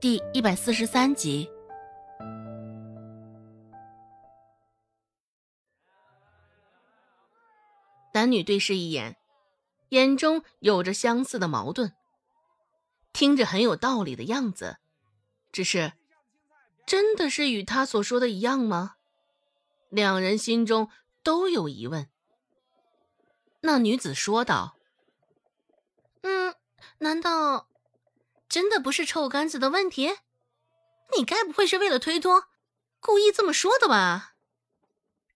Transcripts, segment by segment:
第一百四十三集。男女对视一眼，眼中有着相似的矛盾，听着很有道理的样子。只是，真的是与他所说的一样吗？两人心中都有疑问。那女子说道：“嗯，难道真的不是臭干子的问题？你该不会是为了推脱，故意这么说的吧？”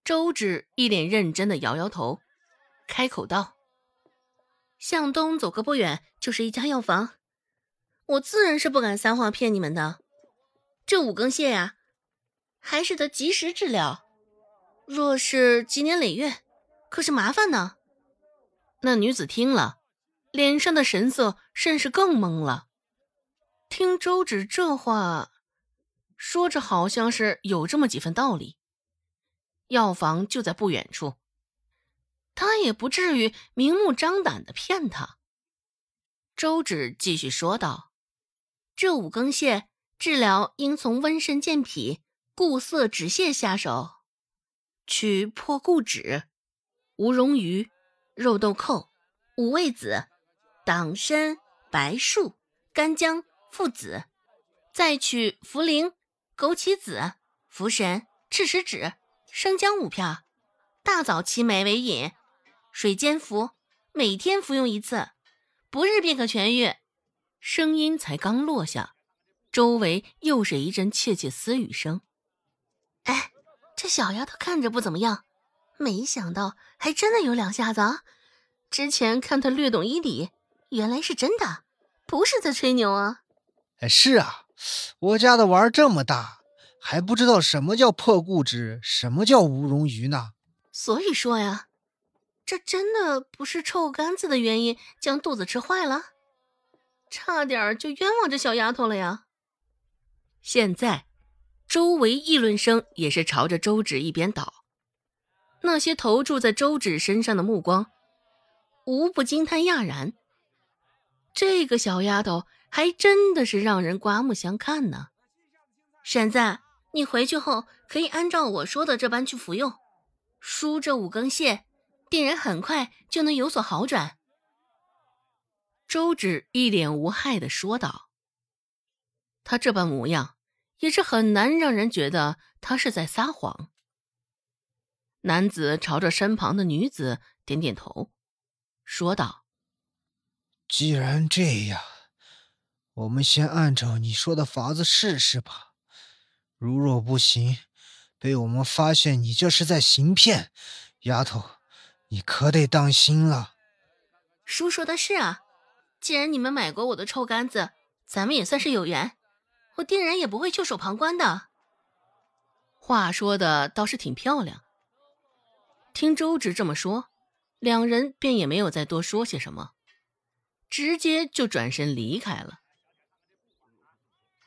周芷一脸认真的摇摇头，开口道：“向东走个不远就是一家药房，我自然是不敢撒谎骗你们的。这五更泻呀，还是得及时治疗，若是积年累月，可是麻烦呢。”那女子听了，脸上的神色甚是更懵了。听周芷这话，说着好像是有这么几分道理。药房就在不远处，他也不至于明目张胆的骗他。周芷继续说道：“这五更泻治疗应从温肾健脾、固涩止泻下手，取破固止、吴荣鱼。”肉豆蔻、五味子、党参、白术、干姜、附子，再取茯苓、枸杞子、茯神、赤石脂、生姜五片，大枣七枚为饮，水煎服，每天服用一次，不日便可痊愈。声音才刚落下，周围又是一阵窃窃私语声。哎，这小丫头看着不怎么样。没想到还真的有两下子啊！之前看她略懂医理，原来是真的，不是在吹牛啊！哎，是啊，我家的娃这么大，还不知道什么叫破固执，什么叫无容于呢。所以说呀，这真的不是臭干子的原因将肚子吃坏了，差点就冤枉这小丫头了呀！现在，周围议论声也是朝着周芷一边倒。那些投注在周芷身上的目光，无不惊叹讶然。这个小丫头还真的是让人刮目相看呢。婶子，你回去后可以按照我说的这般去服用，输这五更泻，病人很快就能有所好转。周芷一脸无害的说道：“他这般模样，也是很难让人觉得他是在撒谎。”男子朝着身旁的女子点点头，说道：“既然这样，我们先按照你说的法子试试吧。如若不行，被我们发现你这是在行骗，丫头，你可得当心了。”叔说的是啊，既然你们买过我的臭干子，咱们也算是有缘，我定然也不会袖手旁观的。话说的倒是挺漂亮。听周芷这么说，两人便也没有再多说些什么，直接就转身离开了。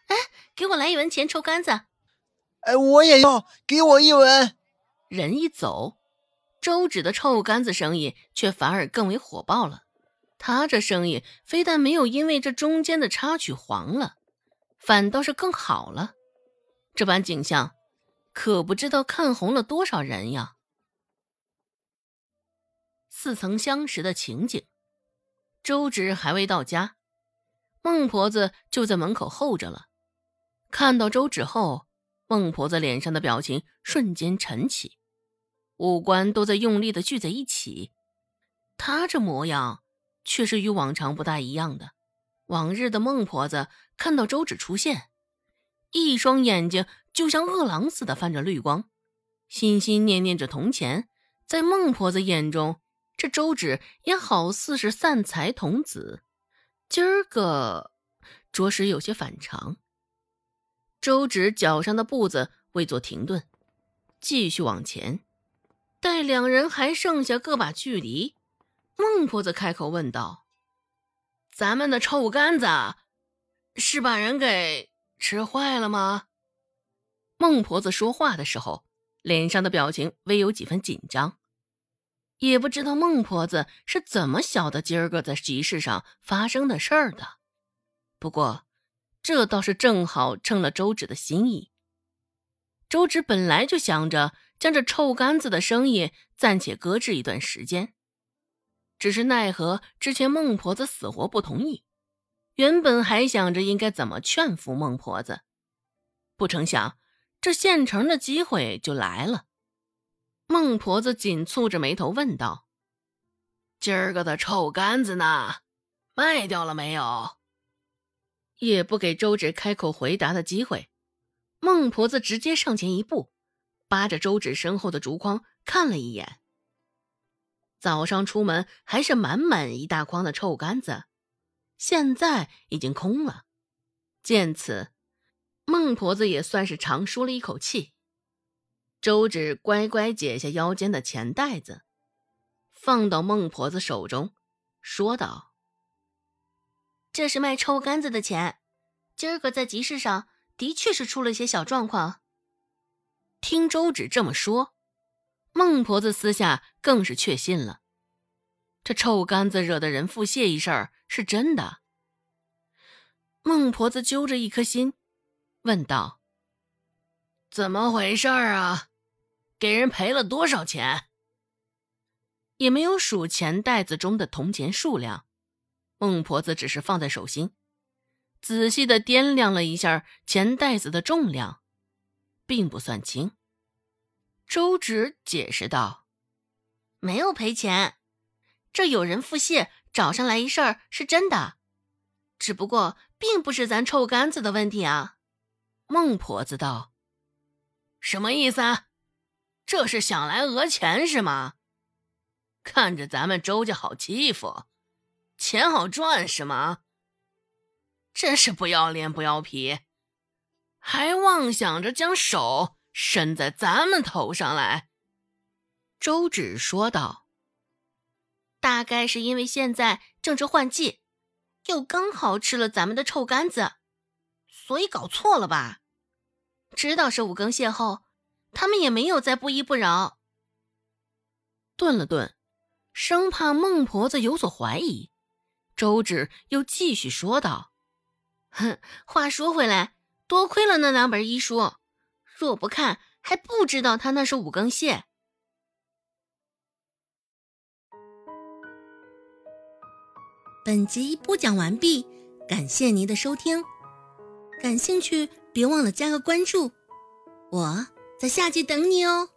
哎，给我来一文钱抽干子！哎，我也要，给我一文。人一走，周芷的臭干子生意却反而更为火爆了。他这生意非但没有因为这中间的插曲黄了，反倒是更好了。这般景象，可不知道看红了多少人呀！似曾相识的情景，周芷还未到家，孟婆子就在门口候着了。看到周芷后，孟婆子脸上的表情瞬间沉起，五官都在用力的聚在一起。她这模样却是与往常不大一样的。往日的孟婆子看到周芷出现，一双眼睛就像饿狼似的泛着绿光，心心念念着铜钱。在孟婆子眼中，这周芷也好似是散财童子，今儿个着实有些反常。周芷脚上的步子未做停顿，继续往前。待两人还剩下个把距离，孟婆子开口问道：“咱们的臭干子是把人给吃坏了吗？”孟婆子说话的时候，脸上的表情微有几分紧张。也不知道孟婆子是怎么晓得今儿个在集市上发生的事儿的。不过，这倒是正好称了周芷的心意。周芷本来就想着将这臭干子的生意暂且搁置一段时间，只是奈何之前孟婆子死活不同意。原本还想着应该怎么劝服孟婆子，不成想这现成的机会就来了。孟婆子紧蹙着眉头问道：“今儿个的臭干子呢？卖掉了没有？”也不给周芷开口回答的机会，孟婆子直接上前一步，扒着周芷身后的竹筐看了一眼。早上出门还是满满一大筐的臭干子。现在已经空了，见此，孟婆子也算是长舒了一口气。周芷乖乖解下腰间的钱袋子，放到孟婆子手中，说道：“这是卖臭干子的钱，今儿个在集市上的确是出了些小状况。”听周芷这么说，孟婆子私下更是确信了。这臭干子惹的人腹泻一事儿是真的。孟婆子揪着一颗心，问道：“怎么回事儿啊？给人赔了多少钱？”也没有数钱袋子中的铜钱数量，孟婆子只是放在手心，仔细的掂量了一下钱袋子的重量，并不算轻。周芷解释道：“没有赔钱。”这有人腹泻找上来一事儿是真的，只不过并不是咱臭干子的问题啊。孟婆子道：“什么意思啊？这是想来讹钱是吗？看着咱们周家好欺负，钱好赚是吗？真是不要脸不要皮，还妄想着将手伸在咱们头上来。”周芷说道。大概是因为现在正值换季，又刚好吃了咱们的臭干子，所以搞错了吧？知道是五更蟹后，他们也没有再不依不饶。顿了顿，生怕孟婆子有所怀疑，周芷又继续说道：“哼，话说回来，多亏了那两本医书，若不看，还不知道他那是五更泻。”本集播讲完毕，感谢您的收听。感兴趣，别忘了加个关注，我在下集等你哦。